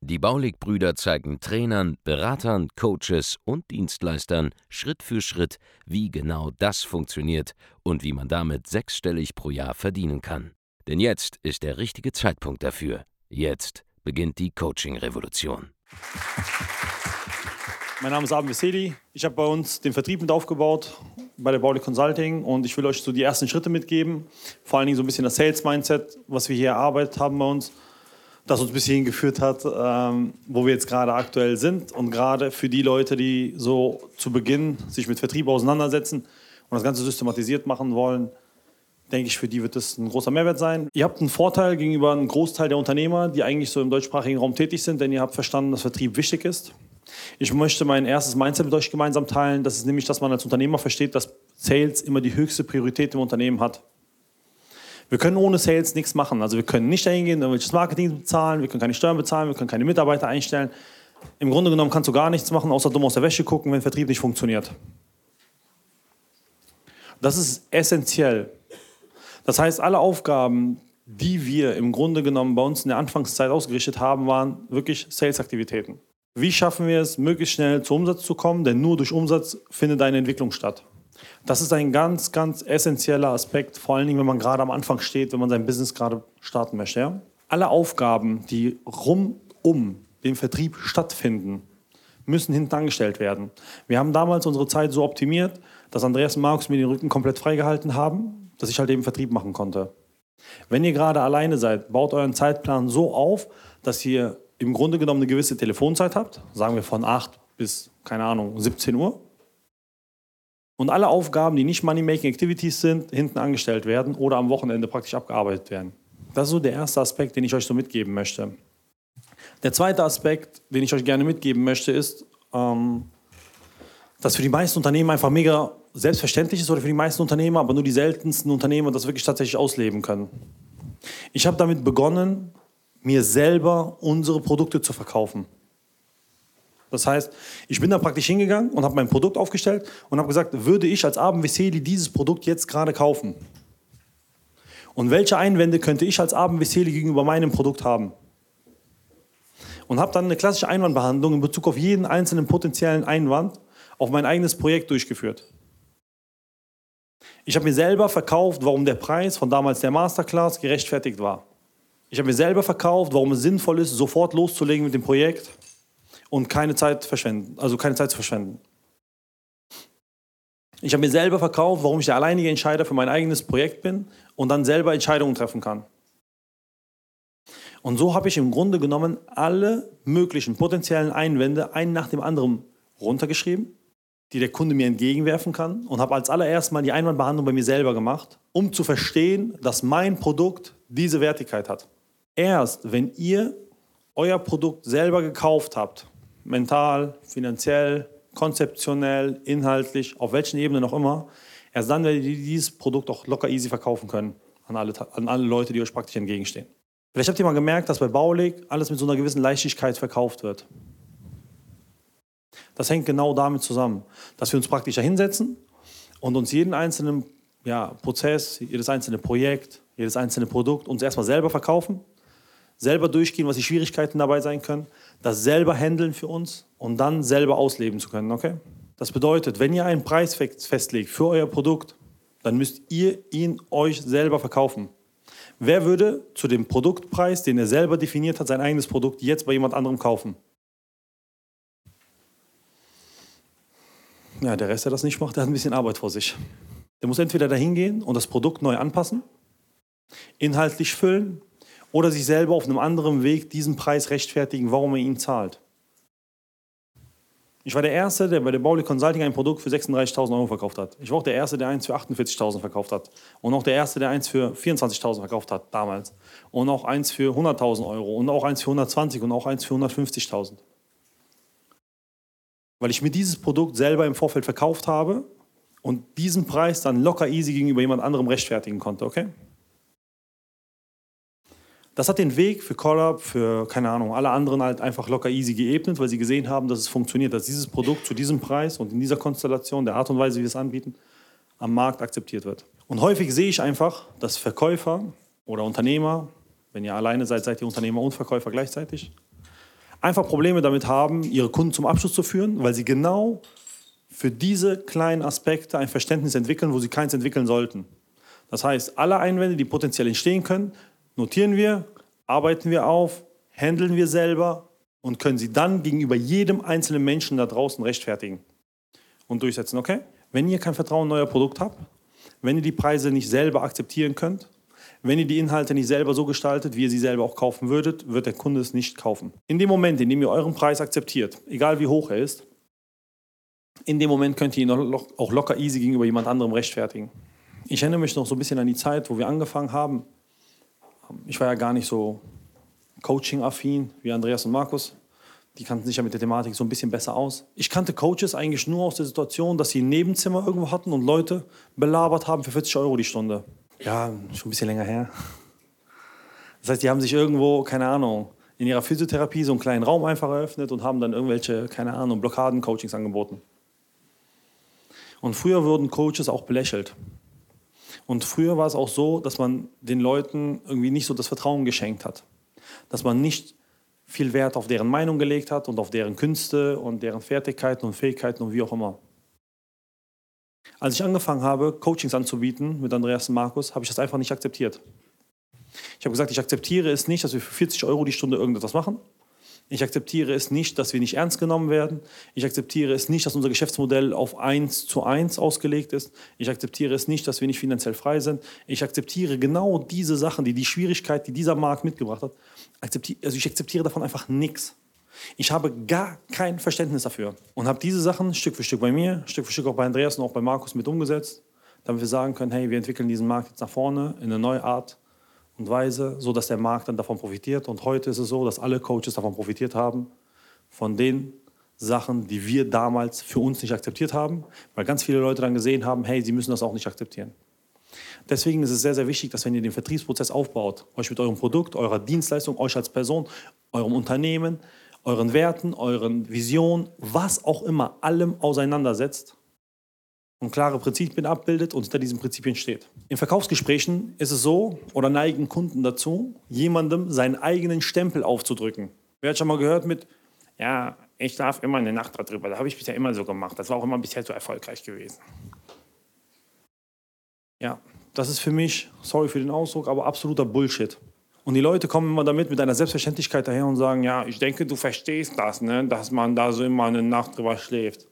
Die Baulig-Brüder zeigen Trainern, Beratern, Coaches und Dienstleistern Schritt für Schritt, wie genau das funktioniert und wie man damit sechsstellig pro Jahr verdienen kann. Denn jetzt ist der richtige Zeitpunkt dafür. Jetzt beginnt die Coaching-Revolution. Mein Name ist Abend Veseli. Ich habe bei uns den Vertrieb mit aufgebaut bei der Baulig Consulting und ich will euch so die ersten Schritte mitgeben. Vor allen Dingen so ein bisschen das Sales-Mindset, was wir hier erarbeitet haben bei uns das uns bis hierhin geführt hat, ähm, wo wir jetzt gerade aktuell sind. Und gerade für die Leute, die so zu Beginn sich mit Vertrieb auseinandersetzen und das Ganze systematisiert machen wollen, denke ich, für die wird das ein großer Mehrwert sein. Ihr habt einen Vorteil gegenüber einem Großteil der Unternehmer, die eigentlich so im deutschsprachigen Raum tätig sind, denn ihr habt verstanden, dass Vertrieb wichtig ist. Ich möchte mein erstes Mindset mit euch gemeinsam teilen. Das ist nämlich, dass man als Unternehmer versteht, dass Sales immer die höchste Priorität im Unternehmen hat. Wir können ohne Sales nichts machen. Also wir können nicht dahin gehen, irgendwelches Marketing bezahlen, wir können keine Steuern bezahlen, wir können keine Mitarbeiter einstellen. Im Grunde genommen kannst du gar nichts machen, außer dumm aus der Wäsche gucken, wenn Vertrieb nicht funktioniert. Das ist essentiell. Das heißt, alle Aufgaben, die wir im Grunde genommen bei uns in der Anfangszeit ausgerichtet haben, waren wirklich Sales-Aktivitäten. Wie schaffen wir es, möglichst schnell zu Umsatz zu kommen? Denn nur durch Umsatz findet eine Entwicklung statt. Das ist ein ganz, ganz essentieller Aspekt, vor allen Dingen, wenn man gerade am Anfang steht, wenn man sein Business gerade starten möchte. Ja? Alle Aufgaben, die rum um den Vertrieb stattfinden, müssen hinten angestellt werden. Wir haben damals unsere Zeit so optimiert, dass Andreas und Markus mir den Rücken komplett freigehalten haben, dass ich halt eben Vertrieb machen konnte. Wenn ihr gerade alleine seid, baut euren Zeitplan so auf, dass ihr im Grunde genommen eine gewisse Telefonzeit habt, sagen wir von 8 bis, keine Ahnung, 17 Uhr und alle Aufgaben, die nicht Money-Making Activities sind, hinten angestellt werden oder am Wochenende praktisch abgearbeitet werden. Das ist so der erste Aspekt, den ich euch so mitgeben möchte. Der zweite Aspekt, den ich euch gerne mitgeben möchte, ist, ähm, dass für die meisten Unternehmen einfach mega selbstverständlich ist oder für die meisten Unternehmer, aber nur die seltensten Unternehmer das wirklich tatsächlich ausleben können. Ich habe damit begonnen, mir selber unsere Produkte zu verkaufen. Das heißt, ich bin da praktisch hingegangen und habe mein Produkt aufgestellt und habe gesagt, würde ich als Abend Veseli dieses Produkt jetzt gerade kaufen? Und welche Einwände könnte ich als Abend Veseli gegenüber meinem Produkt haben? Und habe dann eine klassische Einwandbehandlung in Bezug auf jeden einzelnen potenziellen Einwand auf mein eigenes Projekt durchgeführt. Ich habe mir selber verkauft, warum der Preis von damals der Masterclass gerechtfertigt war. Ich habe mir selber verkauft, warum es sinnvoll ist, sofort loszulegen mit dem Projekt und keine Zeit verschwenden, also keine Zeit zu verschwenden. Ich habe mir selber verkauft, warum ich der alleinige Entscheider für mein eigenes Projekt bin und dann selber Entscheidungen treffen kann. Und so habe ich im Grunde genommen alle möglichen potenziellen Einwände einen nach dem anderen runtergeschrieben, die der Kunde mir entgegenwerfen kann und habe als allererst mal die Einwandbehandlung bei mir selber gemacht, um zu verstehen, dass mein Produkt diese Wertigkeit hat. Erst wenn ihr euer Produkt selber gekauft habt mental, finanziell, konzeptionell, inhaltlich, auf welchen Ebenen auch immer, erst dann werdet ihr dieses Produkt auch locker easy verkaufen können an alle, an alle Leute, die euch praktisch entgegenstehen. Vielleicht habt ihr mal gemerkt, dass bei Baulig alles mit so einer gewissen Leichtigkeit verkauft wird. Das hängt genau damit zusammen, dass wir uns praktisch hinsetzen und uns jeden einzelnen ja, Prozess, jedes einzelne Projekt, jedes einzelne Produkt uns erstmal selber verkaufen selber durchgehen, was die Schwierigkeiten dabei sein können, das selber handeln für uns und dann selber ausleben zu können. Okay? Das bedeutet, wenn ihr einen Preis festlegt für euer Produkt, dann müsst ihr ihn euch selber verkaufen. Wer würde zu dem Produktpreis, den er selber definiert hat, sein eigenes Produkt jetzt bei jemand anderem kaufen? Ja, der Rest, der das nicht macht, der hat ein bisschen Arbeit vor sich. Der muss entweder dahin gehen und das Produkt neu anpassen, inhaltlich füllen, oder sich selber auf einem anderen Weg diesen Preis rechtfertigen, warum er ihn zahlt. Ich war der Erste, der bei der Baulig Consulting ein Produkt für 36.000 Euro verkauft hat. Ich war auch der Erste, der eins für 48.000 verkauft hat. Und auch der Erste, der eins für 24.000 verkauft hat damals. Und auch eins für 100.000 Euro. Und auch eins für 120 und auch eins für 150.000. Weil ich mir dieses Produkt selber im Vorfeld verkauft habe und diesen Preis dann locker easy gegenüber jemand anderem rechtfertigen konnte, okay? Das hat den Weg für Collab, für, keine Ahnung, alle anderen halt einfach locker easy geebnet, weil sie gesehen haben, dass es funktioniert, dass dieses Produkt zu diesem Preis und in dieser Konstellation, der Art und Weise, wie wir es anbieten, am Markt akzeptiert wird. Und häufig sehe ich einfach, dass Verkäufer oder Unternehmer, wenn ihr alleine seid, seid ihr Unternehmer und Verkäufer gleichzeitig, einfach Probleme damit haben, ihre Kunden zum Abschluss zu führen, weil sie genau für diese kleinen Aspekte ein Verständnis entwickeln, wo sie keins entwickeln sollten. Das heißt, alle Einwände, die potenziell entstehen können, notieren wir, arbeiten wir auf, handeln wir selber und können sie dann gegenüber jedem einzelnen Menschen da draußen rechtfertigen und durchsetzen. Okay? Wenn ihr kein Vertrauen in euer Produkt habt, wenn ihr die Preise nicht selber akzeptieren könnt, wenn ihr die Inhalte nicht selber so gestaltet, wie ihr sie selber auch kaufen würdet, wird der Kunde es nicht kaufen. In dem Moment, in dem ihr euren Preis akzeptiert, egal wie hoch er ist, in dem Moment könnt ihr ihn auch locker easy gegenüber jemand anderem rechtfertigen. Ich erinnere mich noch so ein bisschen an die Zeit, wo wir angefangen haben. Ich war ja gar nicht so coaching-affin wie Andreas und Markus. Die kannten sich ja mit der Thematik so ein bisschen besser aus. Ich kannte Coaches eigentlich nur aus der Situation, dass sie ein Nebenzimmer irgendwo hatten und Leute belabert haben für 40 Euro die Stunde. Ja, schon ein bisschen länger her. Das heißt, die haben sich irgendwo, keine Ahnung, in ihrer Physiotherapie so einen kleinen Raum einfach eröffnet und haben dann irgendwelche, keine Ahnung, Blockaden-Coachings angeboten. Und früher wurden Coaches auch belächelt. Und früher war es auch so, dass man den Leuten irgendwie nicht so das Vertrauen geschenkt hat. Dass man nicht viel Wert auf deren Meinung gelegt hat und auf deren Künste und deren Fertigkeiten und Fähigkeiten und wie auch immer. Als ich angefangen habe, Coachings anzubieten mit Andreas und Markus, habe ich das einfach nicht akzeptiert. Ich habe gesagt, ich akzeptiere es nicht, dass wir für 40 Euro die Stunde irgendetwas machen. Ich akzeptiere es nicht, dass wir nicht ernst genommen werden. Ich akzeptiere es nicht, dass unser Geschäftsmodell auf 1 zu 1 ausgelegt ist. Ich akzeptiere es nicht, dass wir nicht finanziell frei sind. Ich akzeptiere genau diese Sachen, die die Schwierigkeit, die dieser Markt mitgebracht hat. Also ich akzeptiere davon einfach nichts. Ich habe gar kein Verständnis dafür und habe diese Sachen Stück für Stück bei mir, Stück für Stück auch bei Andreas und auch bei Markus mit umgesetzt, damit wir sagen können, hey, wir entwickeln diesen Markt jetzt nach vorne in eine neue Art und Weise, so dass der Markt dann davon profitiert. Und heute ist es so, dass alle Coaches davon profitiert haben, von den Sachen, die wir damals für uns nicht akzeptiert haben, weil ganz viele Leute dann gesehen haben, hey, sie müssen das auch nicht akzeptieren. Deswegen ist es sehr, sehr wichtig, dass wenn ihr den Vertriebsprozess aufbaut, euch mit eurem Produkt, eurer Dienstleistung, euch als Person, eurem Unternehmen, euren Werten, euren Visionen, was auch immer, allem auseinandersetzt und klare Prinzipien abbildet und hinter diesen Prinzipien steht. In Verkaufsgesprächen ist es so, oder neigen Kunden dazu, jemandem seinen eigenen Stempel aufzudrücken. Wer hat schon mal gehört mit, ja, ich darf immer eine Nacht darüber, da habe ich bisher immer so gemacht, das war auch immer bisher so erfolgreich gewesen. Ja, das ist für mich, sorry für den Ausdruck, aber absoluter Bullshit. Und die Leute kommen immer damit mit einer Selbstverständlichkeit daher und sagen, ja, ich denke, du verstehst das, ne? dass man da so immer eine Nacht drüber schläft.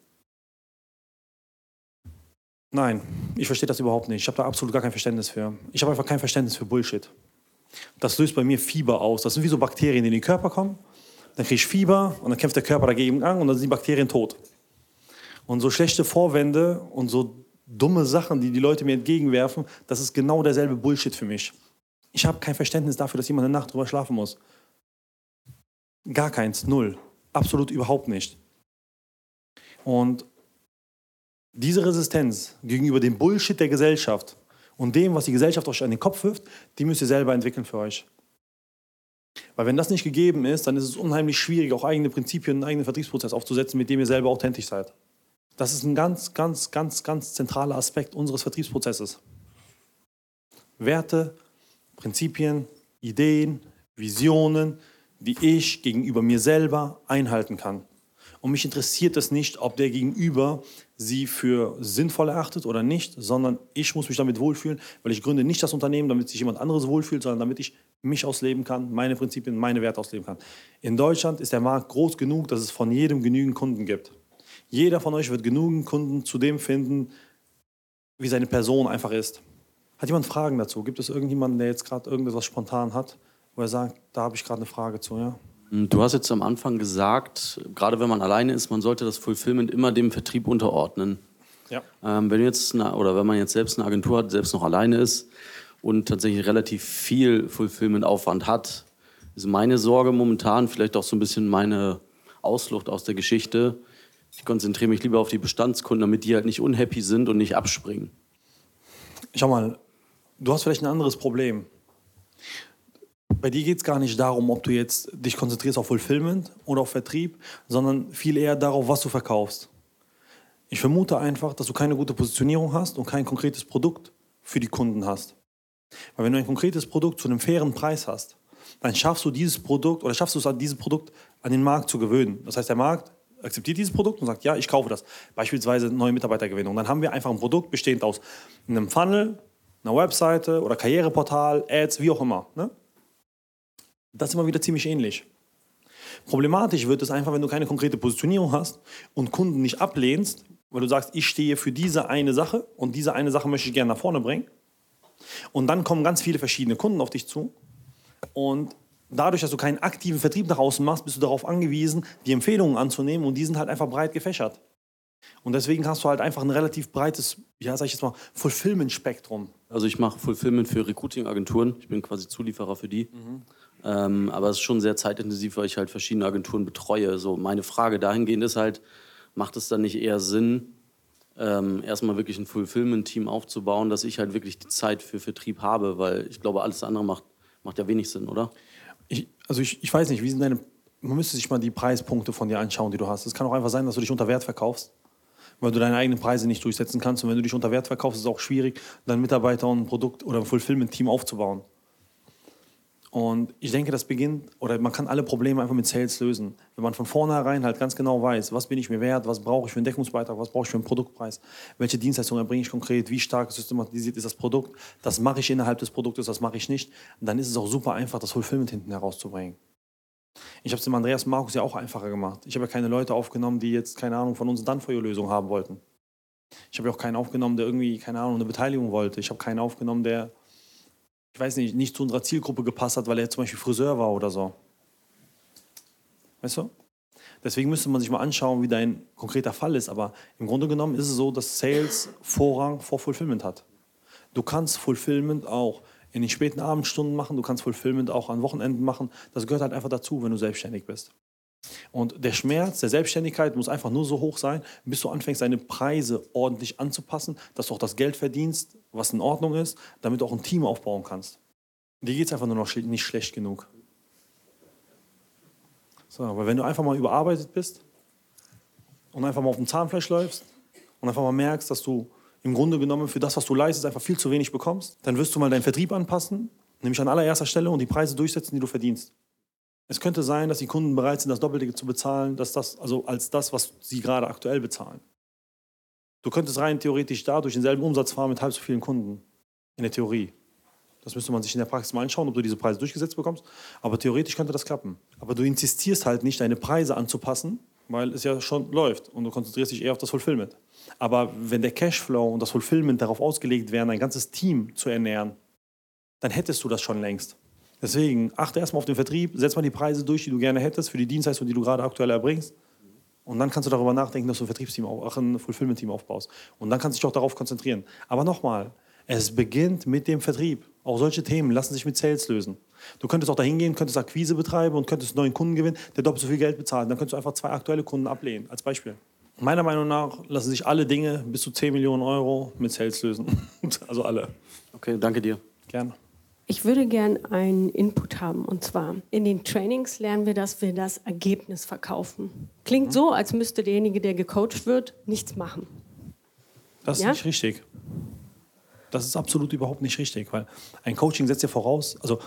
Nein, ich verstehe das überhaupt nicht. Ich habe da absolut gar kein Verständnis für. Ich habe einfach kein Verständnis für Bullshit. Das löst bei mir Fieber aus. Das sind wie so Bakterien, die in den Körper kommen. Dann kriege ich Fieber und dann kämpft der Körper dagegen an und dann sind die Bakterien tot. Und so schlechte Vorwände und so dumme Sachen, die die Leute mir entgegenwerfen, das ist genau derselbe Bullshit für mich. Ich habe kein Verständnis dafür, dass jemand eine Nacht drüber schlafen muss. Gar keins, null. Absolut überhaupt nicht. Und diese Resistenz gegenüber dem Bullshit der Gesellschaft und dem, was die Gesellschaft euch an den Kopf wirft, die müsst ihr selber entwickeln für euch. Weil wenn das nicht gegeben ist, dann ist es unheimlich schwierig, auch eigene Prinzipien, einen eigenen Vertriebsprozess aufzusetzen, mit dem ihr selber authentisch seid. Das ist ein ganz, ganz, ganz, ganz zentraler Aspekt unseres Vertriebsprozesses. Werte, Prinzipien, Ideen, Visionen, die ich gegenüber mir selber einhalten kann. Und mich interessiert es nicht, ob der Gegenüber sie für sinnvoll erachtet oder nicht, sondern ich muss mich damit wohlfühlen, weil ich gründe nicht das Unternehmen, damit sich jemand anderes wohlfühlt, sondern damit ich mich ausleben kann, meine Prinzipien, meine Werte ausleben kann. In Deutschland ist der Markt groß genug, dass es von jedem genügend Kunden gibt. Jeder von euch wird genügend Kunden zu dem finden, wie seine Person einfach ist. Hat jemand Fragen dazu? Gibt es irgendjemanden, der jetzt gerade irgendetwas spontan hat, wo er sagt, da habe ich gerade eine Frage zu, ja? Hm, du hast jetzt am Anfang gesagt, gerade wenn man alleine ist, man sollte das Fulfillment immer dem Vertrieb unterordnen. Ja. Ähm, wenn jetzt eine, oder wenn man jetzt selbst eine Agentur hat, selbst noch alleine ist und tatsächlich relativ viel Fulfillment-Aufwand hat, ist meine Sorge momentan, vielleicht auch so ein bisschen meine Ausflucht aus der Geschichte, Ich konzentriere mich lieber auf die Bestandskunden, damit die halt nicht unhappy sind und nicht abspringen. Schau mal, du hast vielleicht ein anderes Problem. Bei dir geht es gar nicht darum, ob du jetzt dich konzentrierst auf Fulfillment oder auf Vertrieb, sondern viel eher darauf, was du verkaufst. Ich vermute einfach, dass du keine gute Positionierung hast und kein konkretes Produkt für die Kunden hast. Weil wenn du ein konkretes Produkt zu einem fairen Preis hast, dann schaffst du dieses Produkt oder schaffst du es an dieses Produkt an den Markt zu gewöhnen. Das heißt, der Markt akzeptiert dieses Produkt und sagt, ja, ich kaufe das. Beispielsweise neue Mitarbeitergewinnung. Dann haben wir einfach ein Produkt bestehend aus einem Funnel, einer Webseite oder Karriereportal, Ads, wie auch immer. Ne? Das ist immer wieder ziemlich ähnlich. Problematisch wird es einfach, wenn du keine konkrete Positionierung hast und Kunden nicht ablehnst, weil du sagst, ich stehe für diese eine Sache und diese eine Sache möchte ich gerne nach vorne bringen. Und dann kommen ganz viele verschiedene Kunden auf dich zu und dadurch, dass du keinen aktiven Vertrieb nach außen machst, bist du darauf angewiesen, die Empfehlungen anzunehmen und die sind halt einfach breit gefächert. Und deswegen hast du halt einfach ein relativ breites, ja, sag ich jetzt mal, Fulfillment-Spektrum. Also ich mache Fulfillment für Recruiting-Agenturen. Ich bin quasi Zulieferer für die. Mhm. Ähm, aber es ist schon sehr zeitintensiv, weil ich halt verschiedene Agenturen betreue. So meine Frage dahingehend ist halt, macht es dann nicht eher Sinn, ähm, erstmal wirklich ein Fulfillment-Team aufzubauen, dass ich halt wirklich die Zeit für Vertrieb habe, weil ich glaube, alles andere macht, macht ja wenig Sinn, oder? Ich, also ich, ich weiß nicht, wie sind deine, man müsste sich mal die Preispunkte von dir anschauen, die du hast. Es kann auch einfach sein, dass du dich unter Wert verkaufst, weil du deine eigenen Preise nicht durchsetzen kannst. Und wenn du dich unter Wert verkaufst, ist es auch schwierig, deinen Mitarbeiter und ein Produkt oder ein Fulfillment-Team aufzubauen. Und ich denke, das beginnt, oder man kann alle Probleme einfach mit Sales lösen. Wenn man von vornherein halt ganz genau weiß, was bin ich mir wert, was brauche ich für einen Deckungsbeitrag, was brauche ich für einen Produktpreis, welche Dienstleistungen erbringe ich konkret, wie stark systematisiert ist das Produkt, das mache ich innerhalb des Produktes, das mache ich nicht, dann ist es auch super einfach, das Fulfillment hinten herauszubringen. Ich habe es dem Andreas Markus ja auch einfacher gemacht. Ich habe ja keine Leute aufgenommen, die jetzt, keine Ahnung, von uns eine Done-for-You-Lösung haben wollten. Ich habe ja auch keinen aufgenommen, der irgendwie, keine Ahnung, eine Beteiligung wollte. Ich habe keinen aufgenommen, der ich weiß nicht, nicht zu unserer Zielgruppe gepasst hat, weil er zum Beispiel Friseur war oder so. Weißt du? Deswegen müsste man sich mal anschauen, wie dein konkreter Fall ist. Aber im Grunde genommen ist es so, dass Sales Vorrang vor Fulfillment hat. Du kannst Fulfillment auch in den späten Abendstunden machen, du kannst Fulfillment auch an Wochenenden machen. Das gehört halt einfach dazu, wenn du selbstständig bist. Und der Schmerz der Selbstständigkeit muss einfach nur so hoch sein, bis du anfängst, deine Preise ordentlich anzupassen, dass du auch das Geld verdienst, was in Ordnung ist, damit du auch ein Team aufbauen kannst. Dir geht es einfach nur noch nicht schlecht genug. So, aber wenn du einfach mal überarbeitet bist und einfach mal auf dem Zahnfleisch läufst und einfach mal merkst, dass du im Grunde genommen für das, was du leistest, einfach viel zu wenig bekommst, dann wirst du mal deinen Vertrieb anpassen, nämlich an allererster Stelle und die Preise durchsetzen, die du verdienst. Es könnte sein, dass die Kunden bereit sind, das Doppelte zu bezahlen, dass das, also als das, was sie gerade aktuell bezahlen. Du könntest rein theoretisch dadurch denselben Umsatz fahren mit halb so vielen Kunden. In der Theorie. Das müsste man sich in der Praxis mal anschauen, ob du diese Preise durchgesetzt bekommst. Aber theoretisch könnte das klappen. Aber du insistierst halt nicht, deine Preise anzupassen, weil es ja schon läuft und du konzentrierst dich eher auf das Fulfillment. Aber wenn der Cashflow und das Fulfillment darauf ausgelegt wären, ein ganzes Team zu ernähren, dann hättest du das schon längst. Deswegen achte erstmal auf den Vertrieb, setz mal die Preise durch, die du gerne hättest für die Dienstleistung, die du gerade aktuell erbringst. Und dann kannst du darüber nachdenken, dass du ein Vertriebsteam, auch ein Fulfillment-Team aufbaust. Und dann kannst du dich auch darauf konzentrieren. Aber nochmal, es beginnt mit dem Vertrieb. Auch solche Themen lassen sich mit Sales lösen. Du könntest auch dahin gehen, könntest Akquise betreiben und könntest einen neuen Kunden gewinnen, der doppelt so viel Geld bezahlt. Dann könntest du einfach zwei aktuelle Kunden ablehnen, als Beispiel. Meiner Meinung nach lassen sich alle Dinge bis zu 10 Millionen Euro mit Sales lösen. also alle. Okay, danke dir. Gerne. Ich würde gern einen Input haben. Und zwar, in den Trainings lernen wir, dass wir das Ergebnis verkaufen. Klingt so, als müsste derjenige, der gecoacht wird, nichts machen. Das ist ja? nicht richtig. Das ist absolut überhaupt nicht richtig, weil ein Coaching setzt ja voraus, also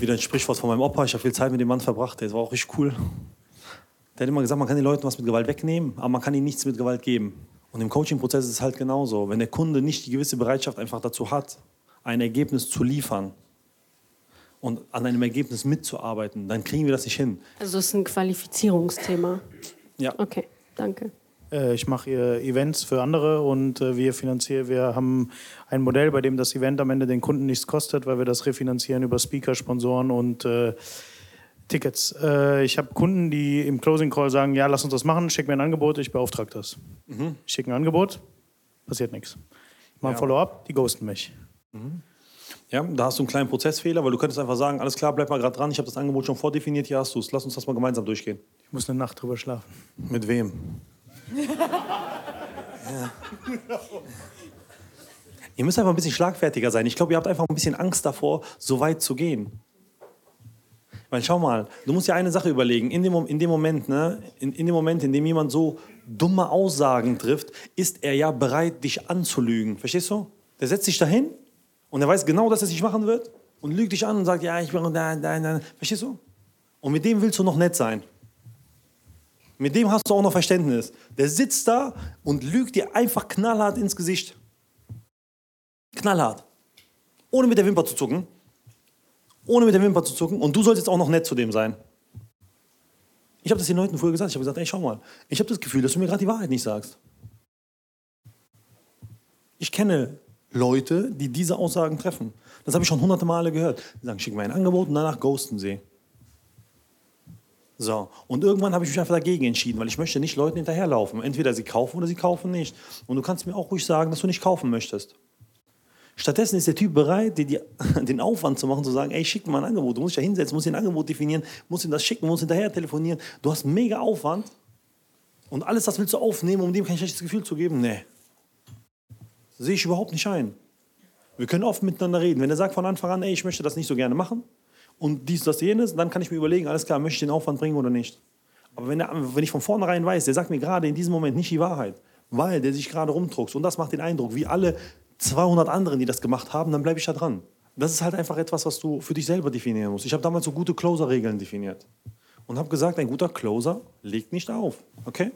wieder ein Sprichwort von meinem Opa, ich habe viel Zeit mit dem Mann verbracht, der war auch richtig cool. Der hat immer gesagt, man kann den Leuten was mit Gewalt wegnehmen, aber man kann ihnen nichts mit Gewalt geben. Und im Coaching-Prozess ist es halt genauso. Wenn der Kunde nicht die gewisse Bereitschaft einfach dazu hat, ein Ergebnis zu liefern und an einem Ergebnis mitzuarbeiten, dann kriegen wir das nicht hin. Also es ist ein Qualifizierungsthema. Ja. Okay, danke. Äh, ich mache Events für andere und äh, wir finanzieren, wir haben ein Modell, bei dem das Event am Ende den Kunden nichts kostet, weil wir das refinanzieren über Speaker, Sponsoren und äh, Tickets. Äh, ich habe Kunden, die im Closing Call sagen, ja, lass uns das machen, schick mir ein Angebot, ich beauftrage das. Mhm. Ich schicke ein Angebot, passiert nichts. Ich mache ein ja. Follow-up, die ghosten mich. Mhm. Ja, da hast du einen kleinen Prozessfehler, weil du könntest einfach sagen, alles klar, bleib mal gerade dran, ich habe das Angebot schon vordefiniert, hier hast du es, lass uns das mal gemeinsam durchgehen. Ich muss eine Nacht drüber schlafen. Mit wem? ja. Ihr müsst einfach ein bisschen schlagfertiger sein. Ich glaube, ihr habt einfach ein bisschen Angst davor, so weit zu gehen. Weil schau mal, du musst ja eine Sache überlegen. In dem, in dem Moment, ne, in, in dem Moment, in dem jemand so dumme Aussagen trifft, ist er ja bereit, dich anzulügen. Verstehst du? Der setzt sich dahin und er weiß genau, dass er es nicht machen wird und lügt dich an und sagt, ja, ich bin da, da, da. Verstehst du? Und mit dem willst du noch nett sein. Mit dem hast du auch noch Verständnis. Der sitzt da und lügt dir einfach knallhart ins Gesicht. Knallhart. Ohne mit der Wimper zu zucken. Ohne mit der Wimper zu zucken. Und du sollst jetzt auch noch nett zu dem sein. Ich habe das den Leuten früher gesagt. Ich habe gesagt, ey, schau mal. Ich habe das Gefühl, dass du mir gerade die Wahrheit nicht sagst. Ich kenne Leute, die diese Aussagen treffen. Das habe ich schon hunderte Male gehört. Die sagen, schick mir ein Angebot und danach ghosten sie. So, und irgendwann habe ich mich einfach dagegen entschieden, weil ich möchte nicht Leuten hinterherlaufen. Entweder sie kaufen oder sie kaufen nicht. Und du kannst mir auch ruhig sagen, dass du nicht kaufen möchtest. Stattdessen ist der Typ bereit, dir die, den Aufwand zu machen, zu sagen, ey, schick mir ein Angebot. Du musst dich ja hinsetzen, musst dir ein Angebot definieren, musst ihm das schicken, musst hinterher telefonieren. Du hast mega Aufwand und alles das willst du aufnehmen, um dem kein schlechtes Gefühl zu geben? Nee. Sehe ich überhaupt nicht ein. Wir können oft miteinander reden. Wenn er sagt von Anfang an, ey, ich möchte das nicht so gerne machen und dies, das, jenes, dann kann ich mir überlegen, alles klar, möchte ich den Aufwand bringen oder nicht. Aber wenn, er, wenn ich von vornherein weiß, der sagt mir gerade in diesem Moment nicht die Wahrheit, weil der sich gerade rumdruckst und das macht den Eindruck, wie alle 200 anderen, die das gemacht haben, dann bleibe ich da dran. Das ist halt einfach etwas, was du für dich selber definieren musst. Ich habe damals so gute Closer-Regeln definiert und habe gesagt, ein guter Closer legt nicht auf. Okay?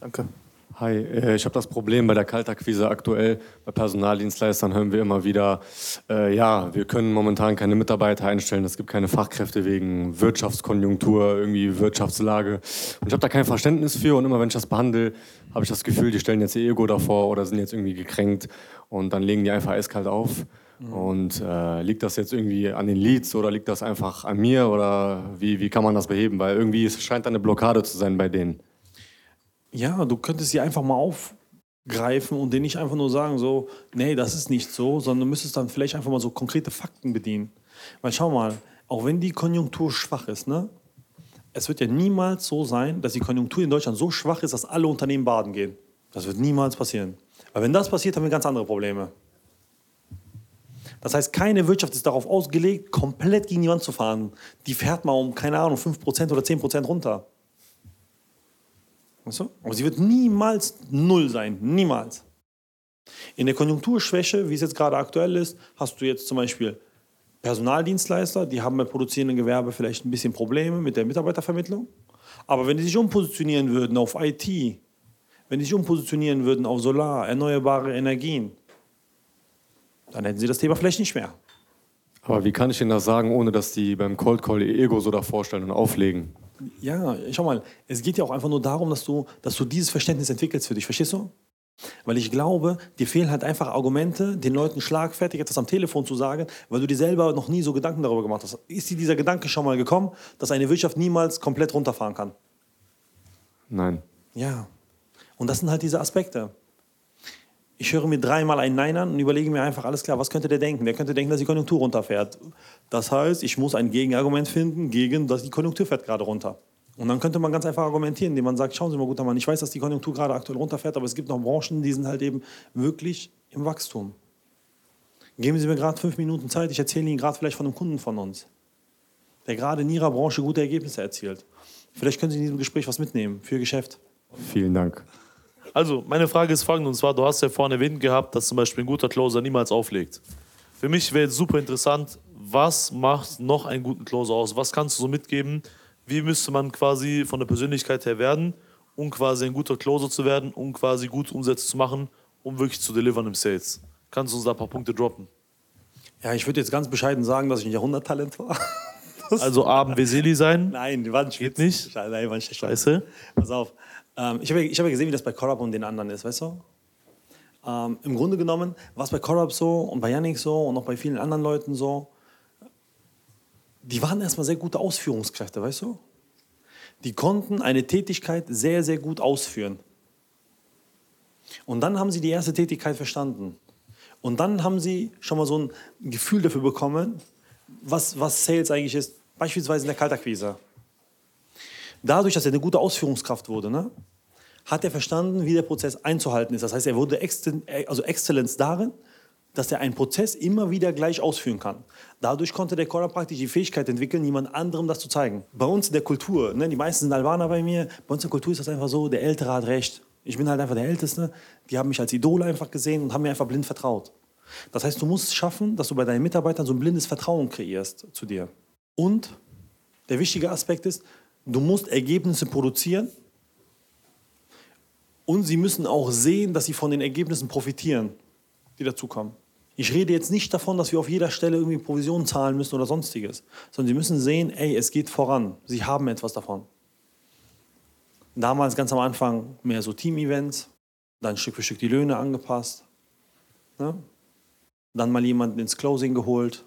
Danke. Hi, äh, ich habe das Problem bei der Kaltakquise aktuell. Bei Personaldienstleistern hören wir immer wieder, äh, ja, wir können momentan keine Mitarbeiter einstellen, es gibt keine Fachkräfte wegen Wirtschaftskonjunktur, irgendwie Wirtschaftslage. Und ich habe da kein Verständnis für und immer wenn ich das behandle, habe ich das Gefühl, die stellen jetzt ihr Ego davor oder sind jetzt irgendwie gekränkt und dann legen die einfach eiskalt auf. Mhm. Und äh, liegt das jetzt irgendwie an den Leads oder liegt das einfach an mir oder wie, wie kann man das beheben? Weil irgendwie es scheint da eine Blockade zu sein bei denen. Ja, du könntest sie einfach mal aufgreifen und denen nicht einfach nur sagen, so, nee, das ist nicht so, sondern du müsstest dann vielleicht einfach mal so konkrete Fakten bedienen. Weil schau mal, auch wenn die Konjunktur schwach ist, ne, es wird ja niemals so sein, dass die Konjunktur in Deutschland so schwach ist, dass alle Unternehmen baden gehen. Das wird niemals passieren. Weil wenn das passiert, haben wir ganz andere Probleme. Das heißt, keine Wirtschaft ist darauf ausgelegt, komplett gegen die Wand zu fahren. Die fährt mal um, keine Ahnung, 5% oder 10% runter. Weißt du? Aber sie wird niemals null sein. Niemals. In der Konjunkturschwäche, wie es jetzt gerade aktuell ist, hast du jetzt zum Beispiel Personaldienstleister, die haben bei produzierenden Gewerbe vielleicht ein bisschen Probleme mit der Mitarbeitervermittlung. Aber wenn die sich umpositionieren würden auf IT, wenn die sich umpositionieren würden auf Solar, erneuerbare Energien, dann hätten sie das Thema vielleicht nicht mehr. Aber wie kann ich Ihnen das sagen, ohne dass die beim Cold Call ihr Ego so davor stellen und auflegen? Ja, schau mal, es geht ja auch einfach nur darum, dass du, dass du dieses Verständnis entwickelst für dich, verstehst du? Weil ich glaube, dir fehlen halt einfach Argumente, den Leuten schlagfertig etwas am Telefon zu sagen, weil du dir selber noch nie so Gedanken darüber gemacht hast. Ist dir dieser Gedanke schon mal gekommen, dass eine Wirtschaft niemals komplett runterfahren kann? Nein. Ja. Und das sind halt diese Aspekte. Ich höre mir dreimal ein Nein an und überlege mir einfach, alles klar, was könnte der denken? Der könnte denken, dass die Konjunktur runterfährt. Das heißt, ich muss ein Gegenargument finden gegen, dass die Konjunktur fährt gerade runter. Und dann könnte man ganz einfach argumentieren, indem man sagt, schauen Sie mal, guter Mann, ich weiß, dass die Konjunktur gerade aktuell runterfährt, aber es gibt noch Branchen, die sind halt eben wirklich im Wachstum. Geben Sie mir gerade fünf Minuten Zeit, ich erzähle Ihnen gerade vielleicht von einem Kunden von uns, der gerade in Ihrer Branche gute Ergebnisse erzielt. Vielleicht können Sie in diesem Gespräch was mitnehmen für Ihr Geschäft. Vielen Dank. Also, meine Frage ist folgende, und zwar, du hast ja vorhin erwähnt gehabt, dass zum Beispiel ein guter Closer niemals auflegt. Für mich wäre jetzt super interessant, was macht noch einen guten Closer aus? Was kannst du so mitgeben? Wie müsste man quasi von der Persönlichkeit her werden, um quasi ein guter Closer zu werden, um quasi gute Umsätze zu machen, um wirklich zu delivern im Sales? Kannst du uns da ein paar Punkte droppen? Ja, ich würde jetzt ganz bescheiden sagen, dass ich ein Jahrhunderttalent war. also Abend Veseli sein? Nein, die waren Geht nicht? Nein, die waren Scheiße. Pass auf. Ähm, ich habe ja, hab ja gesehen, wie das bei Corrup und den anderen ist, weißt du? Ähm, Im Grunde genommen war es bei Corrup so und bei Yannick so und auch bei vielen anderen Leuten so. Die waren erstmal sehr gute Ausführungskräfte, weißt du? Die konnten eine Tätigkeit sehr, sehr gut ausführen. Und dann haben sie die erste Tätigkeit verstanden. Und dann haben sie schon mal so ein Gefühl dafür bekommen, was, was Sales eigentlich ist. Beispielsweise in der Kaltakquise. Dadurch, dass er eine gute Ausführungskraft wurde, ne, hat er verstanden, wie der Prozess einzuhalten ist. Das heißt, er wurde also Exzellenz darin, dass er einen Prozess immer wieder gleich ausführen kann. Dadurch konnte der Caller praktisch die Fähigkeit entwickeln, jemand anderem das zu zeigen. Bei uns in der Kultur, ne, die meisten sind Albaner bei mir, bei uns in der Kultur ist das einfach so, der Ältere hat recht. Ich bin halt einfach der Älteste. Die haben mich als Idol einfach gesehen und haben mir einfach blind vertraut. Das heißt, du musst schaffen, dass du bei deinen Mitarbeitern so ein blindes Vertrauen kreierst zu dir. Und der wichtige Aspekt ist, du musst Ergebnisse produzieren und sie müssen auch sehen, dass sie von den Ergebnissen profitieren, die dazukommen. Ich rede jetzt nicht davon, dass wir auf jeder Stelle irgendwie Provisionen zahlen müssen oder sonstiges, sondern Sie müssen sehen, ey, es geht voran. Sie haben etwas davon. Damals ganz am Anfang mehr so Team-Events, dann Stück für Stück die Löhne angepasst. Ne? Dann mal jemanden ins Closing geholt,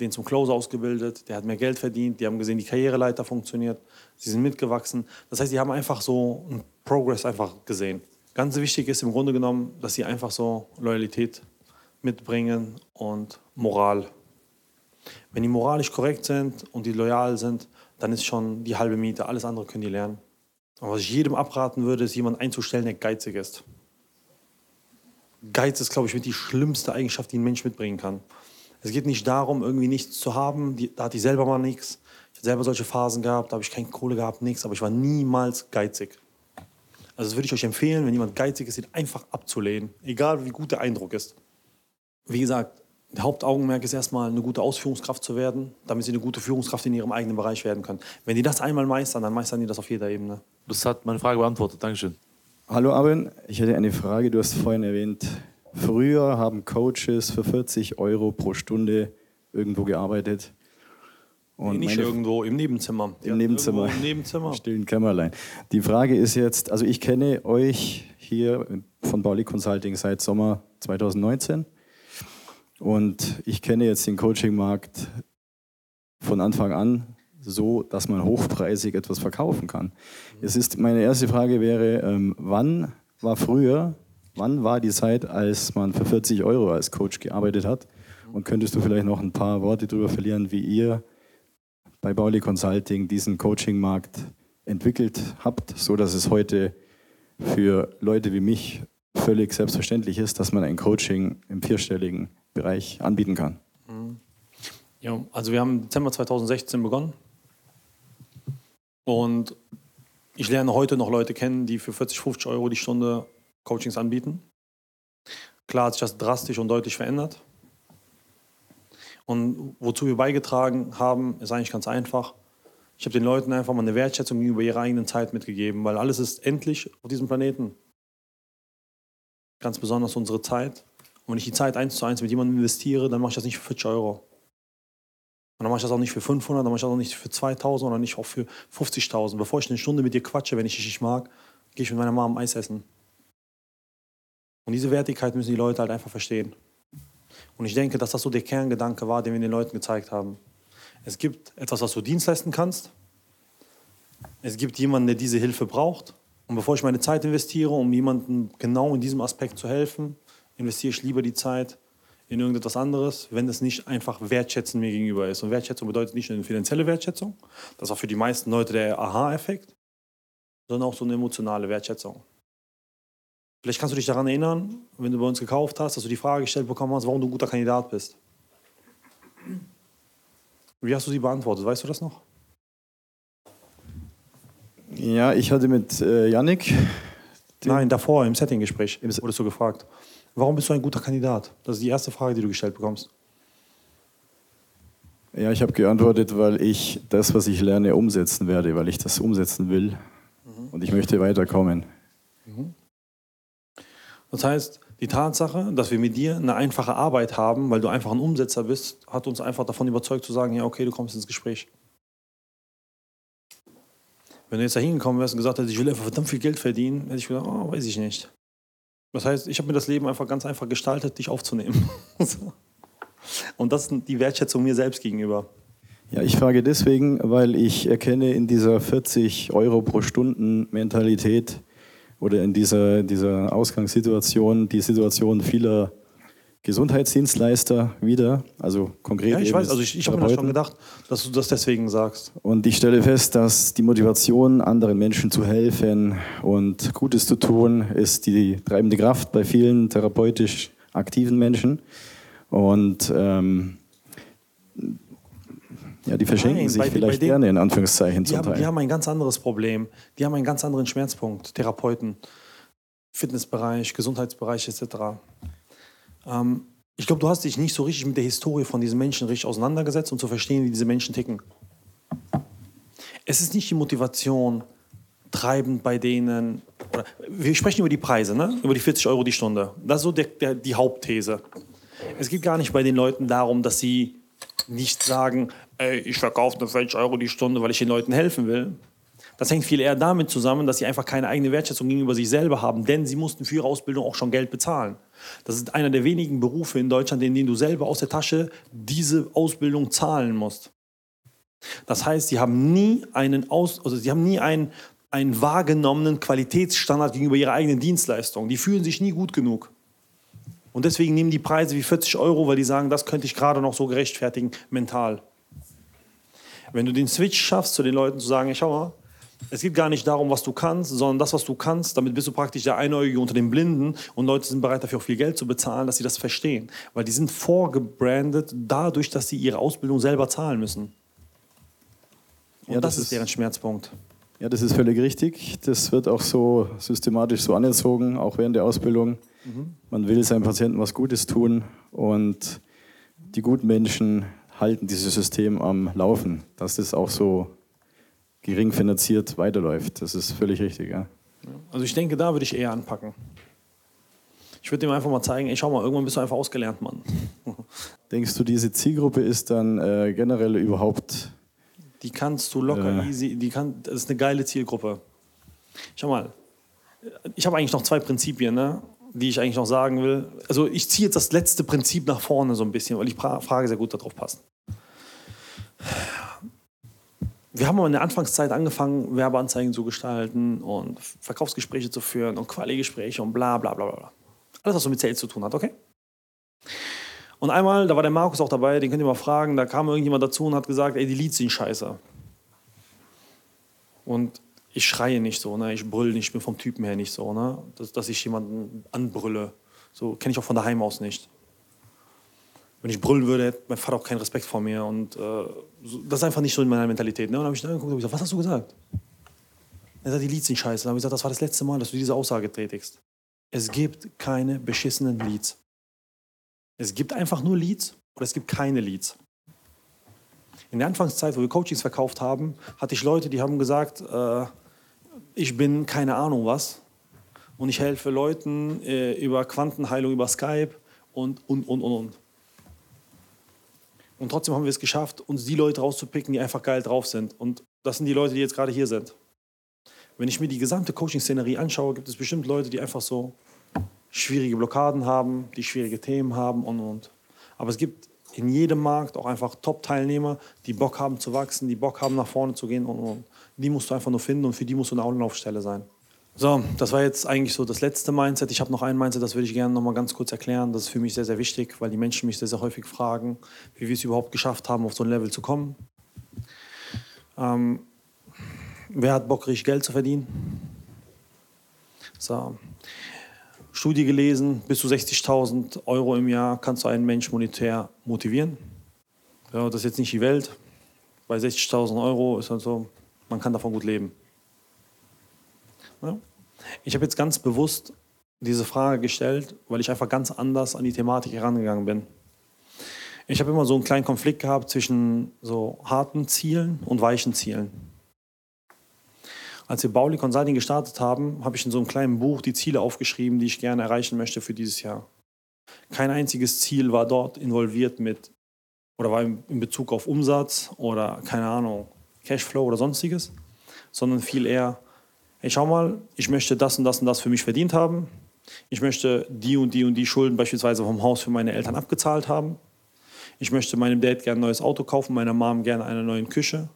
den zum Closer ausgebildet, der hat mehr Geld verdient, die haben gesehen, die Karriereleiter funktioniert, sie sind mitgewachsen. Das heißt, die haben einfach so einen Progress einfach gesehen. Ganz wichtig ist im Grunde genommen, dass sie einfach so Loyalität mitbringen und Moral. Wenn die moralisch korrekt sind und die loyal sind, dann ist schon die halbe Miete. Alles andere können die lernen. Und was ich jedem abraten würde, ist jemanden einzustellen, der geizig ist. Geiz ist, glaube ich, mit die schlimmste Eigenschaft, die ein Mensch mitbringen kann. Es geht nicht darum, irgendwie nichts zu haben. Die, da hatte ich selber mal nichts. Ich habe selber solche Phasen gehabt, da habe ich keine Kohle gehabt, nichts. Aber ich war niemals geizig. Also das würde ich euch empfehlen, wenn jemand geizig ist, ihn einfach abzulehnen. Egal, wie gut der Eindruck ist wie gesagt, der Hauptaugenmerk ist erstmal eine gute Ausführungskraft zu werden, damit sie eine gute Führungskraft in ihrem eigenen Bereich werden können. Wenn die das einmal meistern, dann meistern die das auf jeder Ebene. Das hat meine Frage beantwortet. Dankeschön. Hallo Arben, ich hätte eine Frage. Du hast vorhin erwähnt, früher haben Coaches für 40 Euro pro Stunde irgendwo gearbeitet. Und nee, nicht irgendwo, im Nebenzimmer. Im Nebenzimmer. Im Nebenzimmer. Stillen Kämmerlein. Die Frage ist jetzt, also ich kenne euch hier von Bauli Consulting seit Sommer 2019. Und ich kenne jetzt den Coaching-Markt von Anfang an so, dass man hochpreisig etwas verkaufen kann. Es ist, meine erste Frage wäre, ähm, wann war früher, wann war die Zeit, als man für 40 Euro als Coach gearbeitet hat? Und könntest du vielleicht noch ein paar Worte darüber verlieren, wie ihr bei Bauli Consulting diesen Coaching-Markt entwickelt habt, so dass es heute für Leute wie mich völlig selbstverständlich ist, dass man ein Coaching im vierstelligen Bereich anbieten kann. Mhm. Ja, also wir haben im Dezember 2016 begonnen und ich lerne heute noch Leute kennen, die für 40, 50 Euro die Stunde Coachings anbieten. Klar hat sich das drastisch und deutlich verändert. Und wozu wir beigetragen haben, ist eigentlich ganz einfach. Ich habe den Leuten einfach mal eine Wertschätzung gegenüber ihrer eigenen Zeit mitgegeben, weil alles ist endlich auf diesem Planeten. Ganz besonders unsere Zeit. Und wenn ich die Zeit eins zu eins mit jemandem investiere, dann mache ich das nicht für 40 Euro. Und dann mache ich das auch nicht für 500, dann mache ich das auch nicht für 2000 oder nicht auch für 50.000. Bevor ich eine Stunde mit dir quatsche, wenn ich dich nicht mag, gehe ich mit meiner Mom Eis essen. Und diese Wertigkeit müssen die Leute halt einfach verstehen. Und ich denke, dass das so der Kerngedanke war, den wir den Leuten gezeigt haben. Es gibt etwas, was du Dienst leisten kannst. Es gibt jemanden, der diese Hilfe braucht. Und bevor ich meine Zeit investiere, um jemandem genau in diesem Aspekt zu helfen, investiere ich lieber die Zeit in irgendetwas anderes, wenn es nicht einfach Wertschätzen mir gegenüber ist. Und Wertschätzung bedeutet nicht nur eine finanzielle Wertschätzung, das auch für die meisten Leute der Aha-Effekt, sondern auch so eine emotionale Wertschätzung. Vielleicht kannst du dich daran erinnern, wenn du bei uns gekauft hast, dass du die Frage gestellt bekommen hast, warum du ein guter Kandidat bist. Wie hast du sie beantwortet? Weißt du das noch? Ja, ich hatte mit äh, Yannick. Nein, davor im Setting-Gespräch wurdest du gefragt. Warum bist du ein guter Kandidat? Das ist die erste Frage, die du gestellt bekommst. Ja, ich habe geantwortet, weil ich das, was ich lerne, umsetzen werde, weil ich das umsetzen will mhm. und ich möchte weiterkommen. Mhm. Das heißt, die Tatsache, dass wir mit dir eine einfache Arbeit haben, weil du einfach ein Umsetzer bist, hat uns einfach davon überzeugt zu sagen, ja, okay, du kommst ins Gespräch. Wenn du jetzt da hingekommen wärst und gesagt hättest, ich will einfach verdammt viel Geld verdienen, hätte ich gedacht, oh, weiß ich nicht. Das heißt, ich habe mir das Leben einfach ganz einfach gestaltet, dich aufzunehmen. Und das ist die Wertschätzung mir selbst gegenüber. Ja, ich frage deswegen, weil ich erkenne in dieser 40 Euro pro Stunden Mentalität oder in dieser, dieser Ausgangssituation die Situation vieler Gesundheitsdienstleister wieder, also konkret. Ja, ich weiß, also ich, ich habe mir schon gedacht, dass du das deswegen sagst. Und ich stelle fest, dass die Motivation, anderen Menschen zu helfen und Gutes zu tun, ist die treibende Kraft bei vielen therapeutisch aktiven Menschen. Und ähm, ja, die verschenken Nein, sich bei, vielleicht bei gerne in Anführungszeichen zum die haben, Die haben ein ganz anderes Problem. Die haben einen ganz anderen Schmerzpunkt. Therapeuten, Fitnessbereich, Gesundheitsbereich etc. Ähm, ich glaube, du hast dich nicht so richtig mit der Historie von diesen Menschen richtig auseinandergesetzt, um zu verstehen, wie diese Menschen ticken. Es ist nicht die Motivation treibend bei denen. Oder, wir sprechen über die Preise, ne? über die 40 Euro die Stunde. Das ist so der, der, die Hauptthese. Es geht gar nicht bei den Leuten darum, dass sie nicht sagen, ey, ich verkaufe nur 40 Euro die Stunde, weil ich den Leuten helfen will. Das hängt viel eher damit zusammen, dass sie einfach keine eigene Wertschätzung gegenüber sich selber haben, denn sie mussten für ihre Ausbildung auch schon Geld bezahlen. Das ist einer der wenigen Berufe in Deutschland, in denen du selber aus der Tasche diese Ausbildung zahlen musst. Das heißt, sie haben nie einen, aus, also sie haben nie einen, einen wahrgenommenen Qualitätsstandard gegenüber ihrer eigenen Dienstleistung. Die fühlen sich nie gut genug. Und deswegen nehmen die Preise wie 40 Euro, weil die sagen, das könnte ich gerade noch so gerechtfertigen, mental. Wenn du den Switch schaffst, zu den Leuten zu sagen, schau mal, es geht gar nicht darum, was du kannst, sondern das, was du kannst, damit bist du praktisch der Einäugige unter den Blinden und Leute sind bereit, dafür auch viel Geld zu bezahlen, dass sie das verstehen. Weil die sind vorgebrandet dadurch, dass sie ihre Ausbildung selber zahlen müssen. Und ja, das, das ist deren Schmerzpunkt. Ja, das ist völlig richtig. Das wird auch so systematisch so anerzogen, auch während der Ausbildung. Mhm. Man will seinem Patienten was Gutes tun und die guten Menschen halten dieses System am Laufen, dass das auch so gering finanziert weiterläuft. Das ist völlig richtig. Ja. Also ich denke, da würde ich eher anpacken. Ich würde ihm einfach mal zeigen, ey, schau mal, irgendwann bist du einfach ausgelernt, Mann. Denkst du, diese Zielgruppe ist dann äh, generell überhaupt... Die kannst du locker, äh, easy, die kann, das ist eine geile Zielgruppe. Schau mal, ich habe eigentlich noch zwei Prinzipien, ne, die ich eigentlich noch sagen will. Also ich ziehe jetzt das letzte Prinzip nach vorne so ein bisschen, weil die Frage sehr gut darauf passt wir haben in der Anfangszeit angefangen, Werbeanzeigen zu gestalten und Verkaufsgespräche zu führen und Quali-Gespräche und bla bla bla bla. Alles, was so mit Sales zu tun hat, okay? Und einmal, da war der Markus auch dabei, den könnt ihr mal fragen, da kam irgendjemand dazu und hat gesagt, ey, die Leads sind scheiße. Und ich schreie nicht so, ne? ich brülle nicht, ich bin vom Typen her nicht so, ne? dass, dass ich jemanden anbrülle. So kenne ich auch von daheim aus nicht wenn ich brüllen würde, hätte mein Vater auch keinen Respekt vor mir. Und äh, das ist einfach nicht so in meiner Mentalität. Ne? Und dann habe ich angeguckt und gesagt, was hast du gesagt? Er sagt, die Leads sind scheiße. Dann habe ich gesagt, das war das letzte Mal, dass du diese Aussage tätigst. Es gibt keine beschissenen Leads. Es gibt einfach nur Leads oder es gibt keine Leads. In der Anfangszeit, wo wir Coachings verkauft haben, hatte ich Leute, die haben gesagt, äh, ich bin keine Ahnung was und ich helfe Leuten äh, über Quantenheilung, über Skype und, und, und, und, und. Und trotzdem haben wir es geschafft, uns die Leute rauszupicken, die einfach geil drauf sind. Und das sind die Leute, die jetzt gerade hier sind. Wenn ich mir die gesamte Coaching-Szenerie anschaue, gibt es bestimmt Leute, die einfach so schwierige Blockaden haben, die schwierige Themen haben und und. Aber es gibt in jedem Markt auch einfach Top-Teilnehmer, die Bock haben zu wachsen, die Bock haben nach vorne zu gehen und und. Die musst du einfach nur finden und für die musst du eine Anlaufstelle sein. So, das war jetzt eigentlich so das letzte Mindset. Ich habe noch ein Mindset, das würde ich gerne noch mal ganz kurz erklären. Das ist für mich sehr, sehr wichtig, weil die Menschen mich sehr, sehr häufig fragen, wie wir es überhaupt geschafft haben, auf so ein Level zu kommen. Ähm, wer hat Bock, richtig Geld zu verdienen? So. Studie gelesen, bis zu 60.000 Euro im Jahr kannst du einen Mensch monetär motivieren. Ja, das ist jetzt nicht die Welt. Bei 60.000 Euro ist halt so, man kann davon gut leben. Ja. Ich habe jetzt ganz bewusst diese Frage gestellt, weil ich einfach ganz anders an die Thematik herangegangen bin. Ich habe immer so einen kleinen Konflikt gehabt zwischen so harten Zielen und weichen Zielen. Als wir Bauli Consulting gestartet haben, habe ich in so einem kleinen Buch die Ziele aufgeschrieben, die ich gerne erreichen möchte für dieses Jahr. Kein einziges Ziel war dort involviert mit oder war in Bezug auf Umsatz oder keine Ahnung, Cashflow oder sonstiges, sondern viel eher hey, schau mal, ich möchte das und das und das für mich verdient haben. Ich möchte die und die und die Schulden beispielsweise vom Haus für meine Eltern abgezahlt haben. Ich möchte meinem Dad gerne ein neues Auto kaufen, meiner Mom gerne eine neue Küche.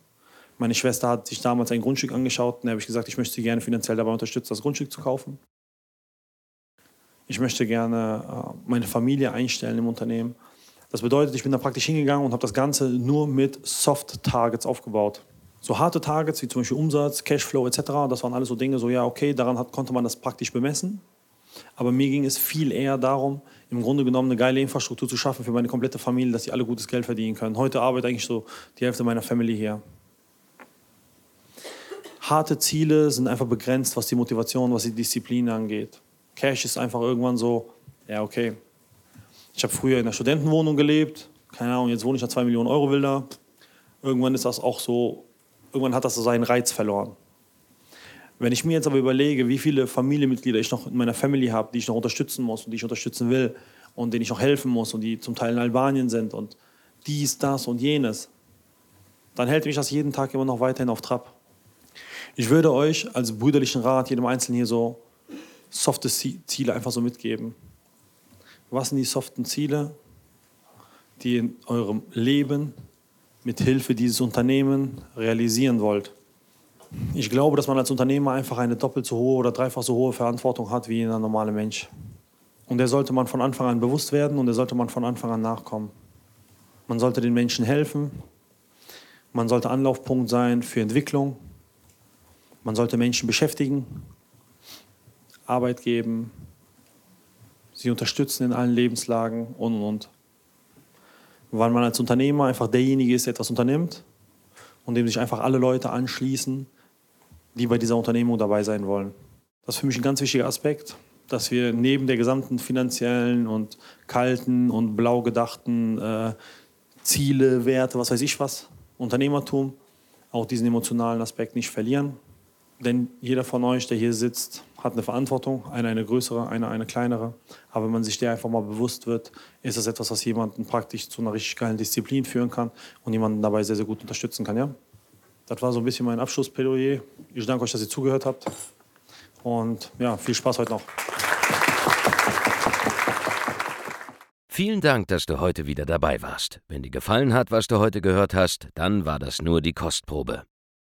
Meine Schwester hat sich damals ein Grundstück angeschaut und da habe ich gesagt, ich möchte sie gerne finanziell dabei unterstützen, das Grundstück zu kaufen. Ich möchte gerne äh, meine Familie einstellen im Unternehmen. Das bedeutet, ich bin da praktisch hingegangen und habe das Ganze nur mit Soft-Targets aufgebaut. So harte Targets wie zum Beispiel Umsatz, Cashflow etc., das waren alles so Dinge, so ja, okay, daran hat, konnte man das praktisch bemessen. Aber mir ging es viel eher darum, im Grunde genommen eine geile Infrastruktur zu schaffen für meine komplette Familie, dass sie alle gutes Geld verdienen können. Heute arbeitet eigentlich so die Hälfte meiner Family hier. Harte Ziele sind einfach begrenzt, was die Motivation, was die Disziplin angeht. Cash ist einfach irgendwann so, ja, okay. Ich habe früher in einer Studentenwohnung gelebt, keine Ahnung, jetzt wohne ich an zwei Millionen Euro Villa. Irgendwann ist das auch so, irgendwann hat das so seinen Reiz verloren. Wenn ich mir jetzt aber überlege, wie viele Familienmitglieder ich noch in meiner Family habe, die ich noch unterstützen muss und die ich unterstützen will und denen ich noch helfen muss und die zum Teil in Albanien sind und dies, das und jenes, dann hält mich das jeden Tag immer noch weiterhin auf Trab. Ich würde euch als brüderlichen Rat, jedem Einzelnen hier so softe Ziele einfach so mitgeben. Was sind die soften Ziele, die in eurem Leben mit Hilfe dieses Unternehmens realisieren wollt? Ich glaube, dass man als Unternehmer einfach eine doppelt so hohe oder dreifach so hohe Verantwortung hat wie ein normaler Mensch. Und der sollte man von Anfang an bewusst werden und der sollte man von Anfang an nachkommen. Man sollte den Menschen helfen. Man sollte Anlaufpunkt sein für Entwicklung. Man sollte Menschen beschäftigen, Arbeit geben, sie unterstützen in allen Lebenslagen und und und. Weil man als Unternehmer einfach derjenige ist, der etwas unternimmt und dem sich einfach alle Leute anschließen, die bei dieser Unternehmung dabei sein wollen. Das ist für mich ein ganz wichtiger Aspekt, dass wir neben der gesamten finanziellen und kalten und blau gedachten äh, Ziele, Werte, was weiß ich was, Unternehmertum, auch diesen emotionalen Aspekt nicht verlieren. Denn jeder von euch, der hier sitzt, hat eine Verantwortung, eine eine größere, eine eine kleinere. Aber wenn man sich der einfach mal bewusst wird, ist das etwas, was jemanden praktisch zu einer richtig geilen Disziplin führen kann und jemanden dabei sehr, sehr gut unterstützen kann. Ja? Das war so ein bisschen mein Abschlussplädoyer. Ich danke euch, dass ihr zugehört habt. Und ja, viel Spaß heute noch. Vielen Dank, dass du heute wieder dabei warst. Wenn dir gefallen hat, was du heute gehört hast, dann war das nur die Kostprobe.